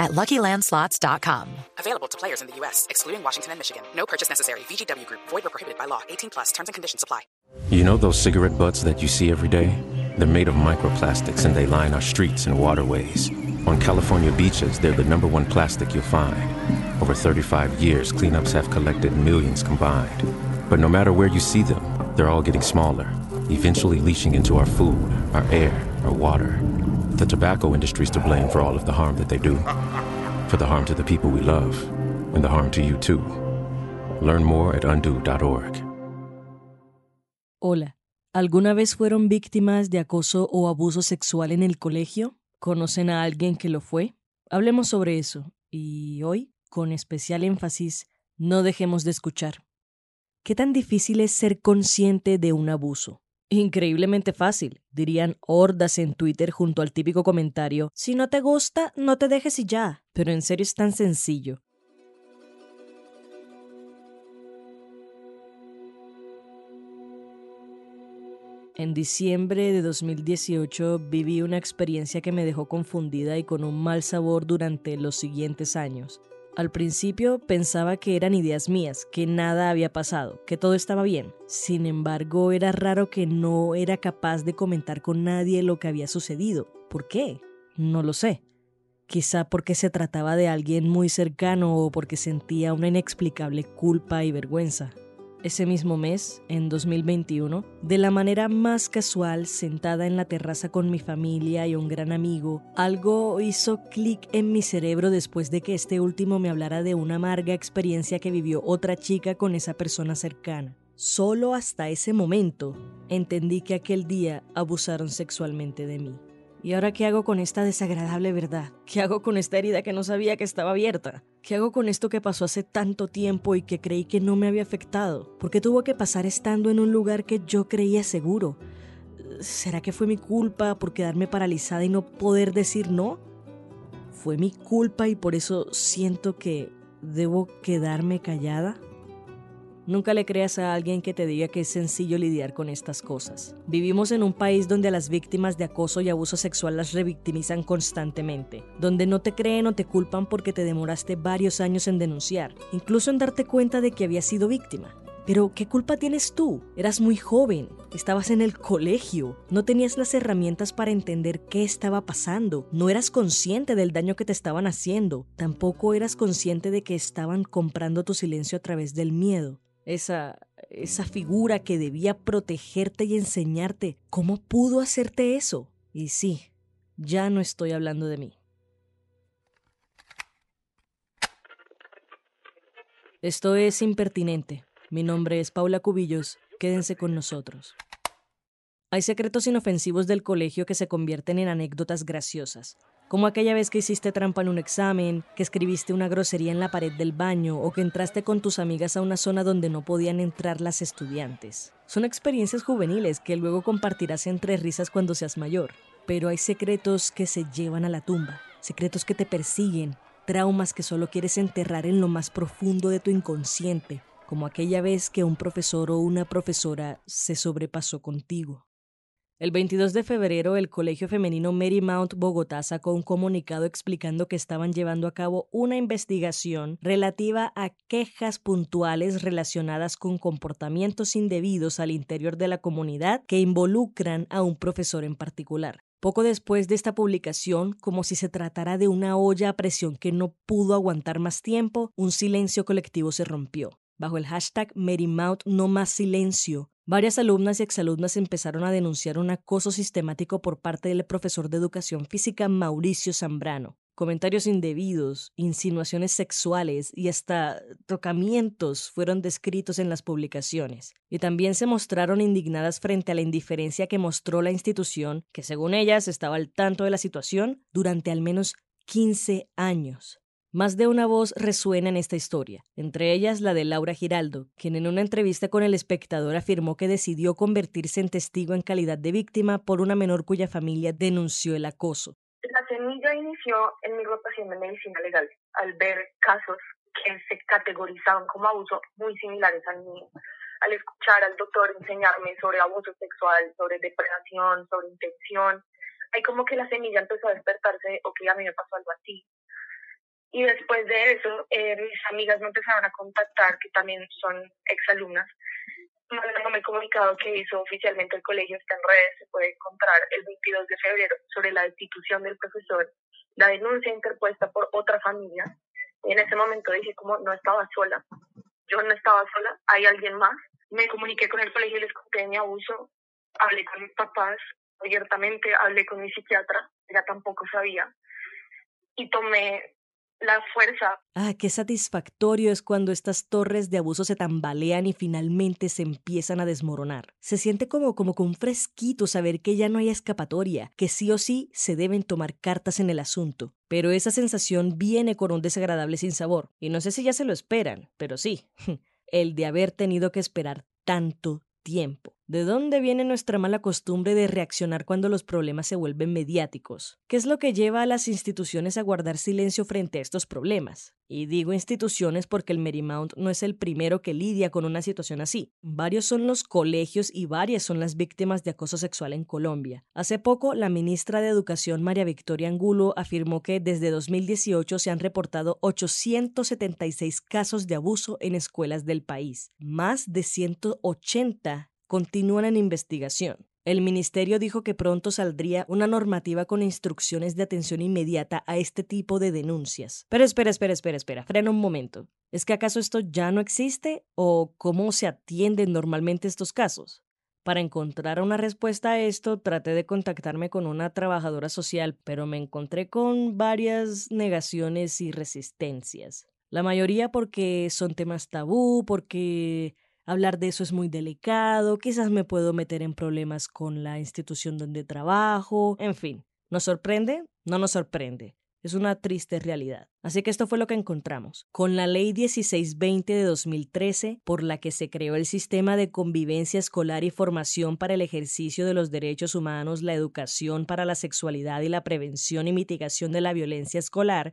at LuckyLandSlots.com. Available to players in the U.S., excluding Washington and Michigan. No purchase necessary. VGW Group. Void or prohibited by law. 18 plus. Terms and conditions apply. You know those cigarette butts that you see every day? They're made of microplastics and they line our streets and waterways. On California beaches, they're the number one plastic you'll find. Over 35 years, cleanups have collected millions combined. But no matter where you see them, they're all getting smaller, eventually leaching into our food, our air, our water. The tobacco industry's to blame for all of the harm that they do. For the harm to the people we love, and the harm to you too. Learn more at undo.org. Hola, ¿alguna vez fueron víctimas de acoso o abuso sexual en el colegio? ¿Conocen a alguien que lo fue? Hablemos sobre eso, y hoy, con especial énfasis, no dejemos de escuchar. ¿Qué tan difícil es ser consciente de un abuso? Increíblemente fácil, dirían hordas en Twitter junto al típico comentario, si no te gusta, no te dejes y ya. Pero en serio es tan sencillo. En diciembre de 2018 viví una experiencia que me dejó confundida y con un mal sabor durante los siguientes años. Al principio pensaba que eran ideas mías, que nada había pasado, que todo estaba bien. Sin embargo, era raro que no era capaz de comentar con nadie lo que había sucedido. ¿Por qué? No lo sé. Quizá porque se trataba de alguien muy cercano o porque sentía una inexplicable culpa y vergüenza ese mismo mes, en 2021, de la manera más casual, sentada en la terraza con mi familia y un gran amigo, algo hizo clic en mi cerebro después de que este último me hablara de una amarga experiencia que vivió otra chica con esa persona cercana. Solo hasta ese momento entendí que aquel día abusaron sexualmente de mí. ¿Y ahora qué hago con esta desagradable verdad? ¿Qué hago con esta herida que no sabía que estaba abierta? ¿Qué hago con esto que pasó hace tanto tiempo y que creí que no me había afectado? ¿Por qué tuvo que pasar estando en un lugar que yo creía seguro? ¿Será que fue mi culpa por quedarme paralizada y no poder decir no? ¿Fue mi culpa y por eso siento que debo quedarme callada? Nunca le creas a alguien que te diga que es sencillo lidiar con estas cosas. Vivimos en un país donde a las víctimas de acoso y abuso sexual las revictimizan constantemente, donde no te creen o te culpan porque te demoraste varios años en denunciar, incluso en darte cuenta de que habías sido víctima. Pero, ¿qué culpa tienes tú? Eras muy joven, estabas en el colegio, no tenías las herramientas para entender qué estaba pasando, no eras consciente del daño que te estaban haciendo, tampoco eras consciente de que estaban comprando tu silencio a través del miedo esa, esa figura que debía protegerte y enseñarte. ¿Cómo pudo hacerte eso? Y sí, ya no estoy hablando de mí. Esto es impertinente. Mi nombre es Paula Cubillos. Quédense con nosotros. Hay secretos inofensivos del colegio que se convierten en anécdotas graciosas como aquella vez que hiciste trampa en un examen, que escribiste una grosería en la pared del baño o que entraste con tus amigas a una zona donde no podían entrar las estudiantes. Son experiencias juveniles que luego compartirás entre risas cuando seas mayor, pero hay secretos que se llevan a la tumba, secretos que te persiguen, traumas que solo quieres enterrar en lo más profundo de tu inconsciente, como aquella vez que un profesor o una profesora se sobrepasó contigo. El 22 de febrero, el Colegio Femenino Marymount Bogotá sacó un comunicado explicando que estaban llevando a cabo una investigación relativa a quejas puntuales relacionadas con comportamientos indebidos al interior de la comunidad que involucran a un profesor en particular. Poco después de esta publicación, como si se tratara de una olla a presión que no pudo aguantar más tiempo, un silencio colectivo se rompió. Bajo el hashtag Marymount No Más Silencio, Varias alumnas y exalumnas empezaron a denunciar un acoso sistemático por parte del profesor de educación física Mauricio Zambrano. Comentarios indebidos, insinuaciones sexuales y hasta tocamientos fueron descritos en las publicaciones. Y también se mostraron indignadas frente a la indiferencia que mostró la institución, que según ellas estaba al tanto de la situación durante al menos 15 años. Más de una voz resuena en esta historia, entre ellas la de Laura Giraldo, quien en una entrevista con el espectador afirmó que decidió convertirse en testigo en calidad de víctima por una menor cuya familia denunció el acoso. La semilla inició en mi rotación de medicina legal, al ver casos que se categorizaban como abuso muy similares al mío. Al escuchar al doctor enseñarme sobre abuso sexual, sobre depredación, sobre intención, hay como que la semilla empezó a despertarse, o que a mí me pasó algo así. Y después de eso, eh, mis amigas me empezaron a contactar, que también son exalumnas, mandándome el comunicado que hizo oficialmente el colegio, está en redes, se puede encontrar el 22 de febrero sobre la destitución del profesor, la denuncia interpuesta por otra familia. Y en ese momento dije como no estaba sola, yo no estaba sola, hay alguien más. Me comuniqué con el colegio y les conté mi abuso, hablé con mis papás abiertamente, hablé con mi psiquiatra, ella tampoco sabía, y tomé la fuerza. Ah, qué satisfactorio es cuando estas torres de abuso se tambalean y finalmente se empiezan a desmoronar. Se siente como, como con fresquito saber que ya no hay escapatoria, que sí o sí se deben tomar cartas en el asunto. Pero esa sensación viene con un desagradable sinsabor. Y no sé si ya se lo esperan, pero sí, el de haber tenido que esperar tanto tiempo. ¿De dónde viene nuestra mala costumbre de reaccionar cuando los problemas se vuelven mediáticos? ¿Qué es lo que lleva a las instituciones a guardar silencio frente a estos problemas? Y digo instituciones porque el Marymount no es el primero que lidia con una situación así. Varios son los colegios y varias son las víctimas de acoso sexual en Colombia. Hace poco, la ministra de Educación María Victoria Angulo afirmó que desde 2018 se han reportado 876 casos de abuso en escuelas del país, más de 180 continúan en investigación. El ministerio dijo que pronto saldría una normativa con instrucciones de atención inmediata a este tipo de denuncias. Pero espera, espera, espera, espera, frena un momento. ¿Es que acaso esto ya no existe o cómo se atienden normalmente estos casos? Para encontrar una respuesta a esto, traté de contactarme con una trabajadora social, pero me encontré con varias negaciones y resistencias. La mayoría porque son temas tabú, porque hablar de eso es muy delicado, quizás me puedo meter en problemas con la institución donde trabajo, en fin. ¿Nos sorprende? No nos sorprende. Es una triste realidad. Así que esto fue lo que encontramos. Con la Ley 1620 de 2013, por la que se creó el sistema de convivencia escolar y formación para el ejercicio de los derechos humanos, la educación para la sexualidad y la prevención y mitigación de la violencia escolar,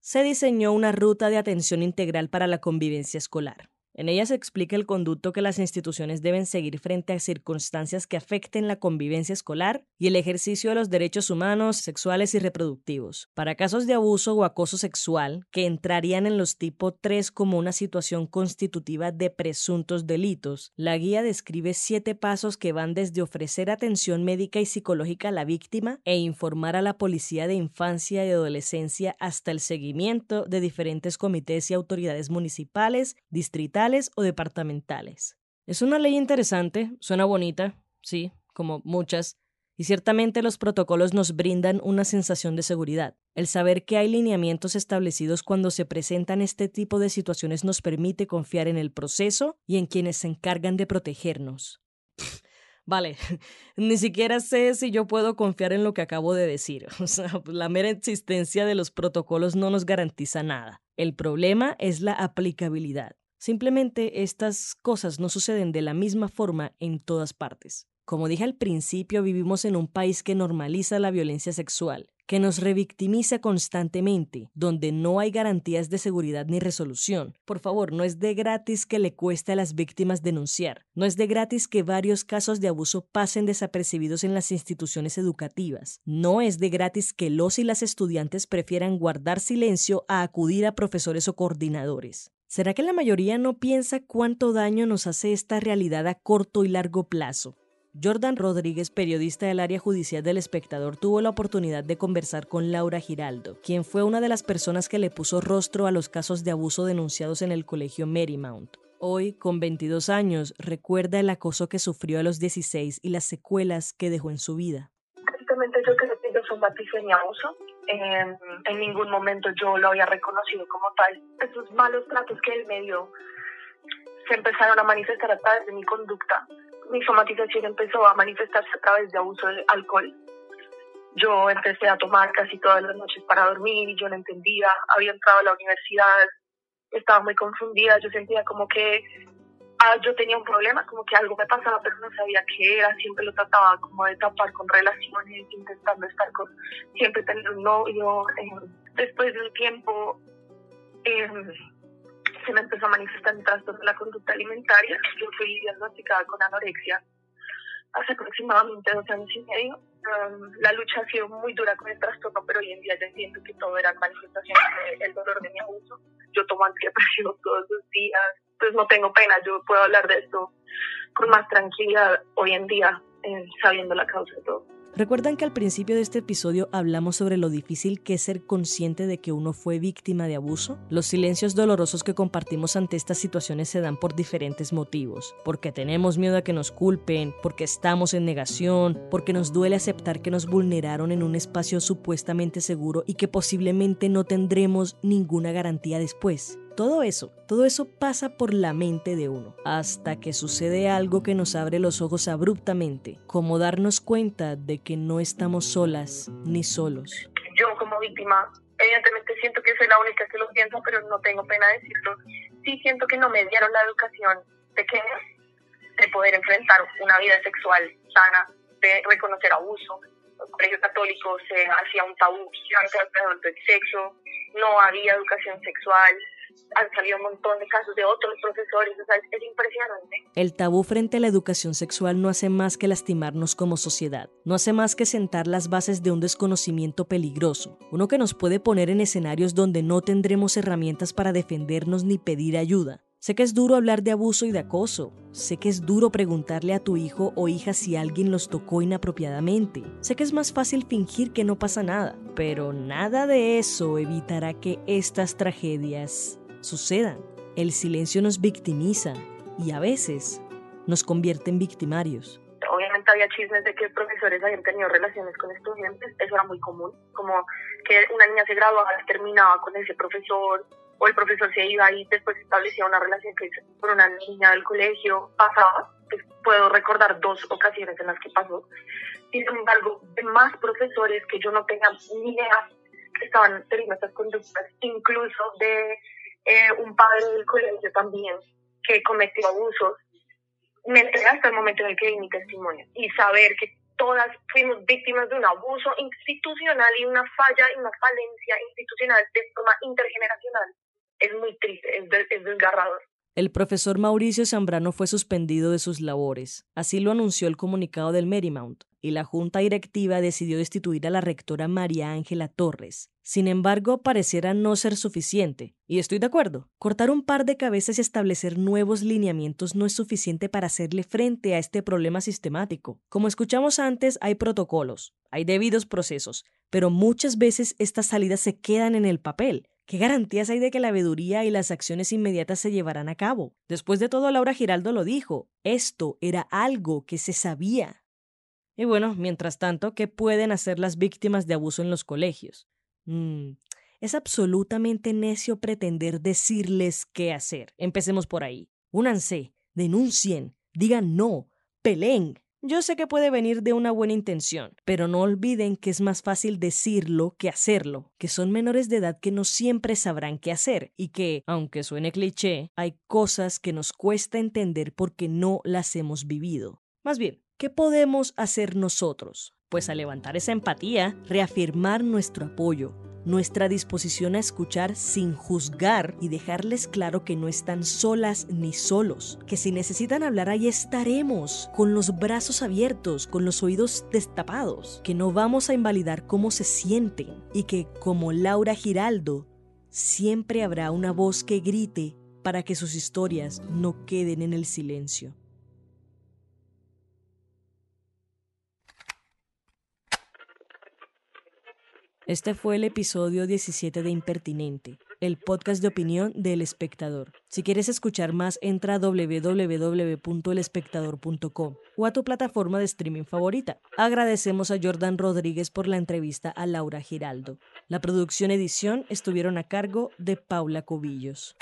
se diseñó una ruta de atención integral para la convivencia escolar. En ella se explica el conducto que las instituciones deben seguir frente a circunstancias que afecten la convivencia escolar y el ejercicio de los derechos humanos, sexuales y reproductivos. Para casos de abuso o acoso sexual, que entrarían en los tipo 3 como una situación constitutiva de presuntos delitos, la guía describe siete pasos que van desde ofrecer atención médica y psicológica a la víctima e informar a la policía de infancia y adolescencia hasta el seguimiento de diferentes comités y autoridades municipales, distritales, o departamentales. Es una ley interesante, suena bonita, sí, como muchas, y ciertamente los protocolos nos brindan una sensación de seguridad. El saber que hay lineamientos establecidos cuando se presentan este tipo de situaciones nos permite confiar en el proceso y en quienes se encargan de protegernos. Vale, ni siquiera sé si yo puedo confiar en lo que acabo de decir. Sea, la mera existencia de los protocolos no nos garantiza nada. El problema es la aplicabilidad. Simplemente estas cosas no suceden de la misma forma en todas partes. Como dije al principio, vivimos en un país que normaliza la violencia sexual, que nos revictimiza constantemente, donde no hay garantías de seguridad ni resolución. Por favor, no es de gratis que le cueste a las víctimas denunciar. No es de gratis que varios casos de abuso pasen desapercibidos en las instituciones educativas. No es de gratis que los y las estudiantes prefieran guardar silencio a acudir a profesores o coordinadores. ¿Será que la mayoría no piensa cuánto daño nos hace esta realidad a corto y largo plazo? Jordan Rodríguez, periodista del área judicial del espectador, tuvo la oportunidad de conversar con Laura Giraldo, quien fue una de las personas que le puso rostro a los casos de abuso denunciados en el colegio Marymount. Hoy, con 22 años, recuerda el acoso que sufrió a los 16 y las secuelas que dejó en su vida. yo creo que yo somaticé mi abuso en ningún momento yo lo había reconocido como tal. Esos malos tratos que él me dio se empezaron a manifestar a través de mi conducta. Mi somatización empezó a manifestarse a través de abuso de alcohol, Yo empecé a tomar casi todas las noches para dormir y yo no entendía, había entrado a la universidad, estaba muy confundida, yo sentía como que ah, yo tenía un problema, como que algo me pasaba, pero no sabía qué era, siempre lo trataba como de tapar con relaciones, intentando estar con, siempre tener un novio. Eh, después de un tiempo eh, se me empezó a manifestar un trastorno de la conducta alimentaria, yo fui diagnosticada con anorexia hace aproximadamente dos años y medio. la lucha ha sido muy dura con el trastorno, pero hoy en día ya entiendo que todo eran manifestaciones del dolor de mi abuso. Yo tomo antidepresivos todos los días, pues no tengo pena, yo puedo hablar de esto con más tranquilidad hoy en día, eh, sabiendo la causa de todo. ¿Recuerdan que al principio de este episodio hablamos sobre lo difícil que es ser consciente de que uno fue víctima de abuso? Los silencios dolorosos que compartimos ante estas situaciones se dan por diferentes motivos. Porque tenemos miedo a que nos culpen, porque estamos en negación, porque nos duele aceptar que nos vulneraron en un espacio supuestamente seguro y que posiblemente no tendremos ninguna garantía después. Todo eso, todo eso pasa por la mente de uno, hasta que sucede algo que nos abre los ojos abruptamente, como darnos cuenta de que no estamos solas ni solos. Yo como víctima, evidentemente siento que soy la única que lo piensa, pero no tengo pena decirlo. Sí siento que no me dieron la educación pequeña de poder enfrentar una vida sexual sana, de reconocer abuso. El colegio católico se hacía un tabú alrededor del sexo, no había educación sexual, han un montón de casos de otros profesores, es impresionante. El tabú frente a la educación sexual no hace más que lastimarnos como sociedad, no hace más que sentar las bases de un desconocimiento peligroso, uno que nos puede poner en escenarios donde no tendremos herramientas para defendernos ni pedir ayuda. Sé que es duro hablar de abuso y de acoso. Sé que es duro preguntarle a tu hijo o hija si alguien los tocó inapropiadamente. Sé que es más fácil fingir que no pasa nada. Pero nada de eso evitará que estas tragedias sucedan. El silencio nos victimiza y a veces nos convierte en victimarios. Obviamente había chismes de que profesores habían tenido relaciones con estudiantes, eso era muy común, como que una niña se graduaba, terminaba con ese profesor, o el profesor se iba y después establecía una relación con una niña del colegio, pasaba, pues, puedo recordar dos ocasiones en las que pasó. Sin embargo, más profesores que yo no tenga ni idea que estaban teniendo estas conductas, incluso de eh, un padre del colegio también que cometió abusos, me enteré hasta el momento en el que di mi testimonio y saber que todas fuimos víctimas de un abuso institucional y una falla y una falencia institucional de forma intergeneracional. Es muy triste, es, es desgarrador. El profesor Mauricio Zambrano fue suspendido de sus labores. Así lo anunció el comunicado del Marymount, y la junta directiva decidió destituir a la rectora María Ángela Torres. Sin embargo, pareciera no ser suficiente. Y estoy de acuerdo. Cortar un par de cabezas y establecer nuevos lineamientos no es suficiente para hacerle frente a este problema sistemático. Como escuchamos antes, hay protocolos, hay debidos procesos, pero muchas veces estas salidas se quedan en el papel ¿Qué garantías hay de que la veeduría y las acciones inmediatas se llevarán a cabo? Después de todo, Laura Giraldo lo dijo, esto era algo que se sabía. Y bueno, mientras tanto, ¿qué pueden hacer las víctimas de abuso en los colegios? Mm, es absolutamente necio pretender decirles qué hacer. Empecemos por ahí. Únanse, denuncien, digan no, peleen, yo sé que puede venir de una buena intención, pero no olviden que es más fácil decirlo que hacerlo, que son menores de edad que no siempre sabrán qué hacer y que, aunque suene cliché, hay cosas que nos cuesta entender porque no las hemos vivido. Más bien, ¿qué podemos hacer nosotros? Pues a levantar esa empatía, reafirmar nuestro apoyo, nuestra disposición a escuchar sin juzgar y dejarles claro que no están solas ni solos, que si necesitan hablar ahí estaremos, con los brazos abiertos, con los oídos destapados, que no vamos a invalidar cómo se sienten y que, como Laura Giraldo, siempre habrá una voz que grite para que sus historias no queden en el silencio. Este fue el episodio 17 de Impertinente, el podcast de opinión del espectador. Si quieres escuchar más, entra a www.elespectador.com o a tu plataforma de streaming favorita. Agradecemos a Jordan Rodríguez por la entrevista a Laura Giraldo. La producción edición estuvieron a cargo de Paula Cobillos.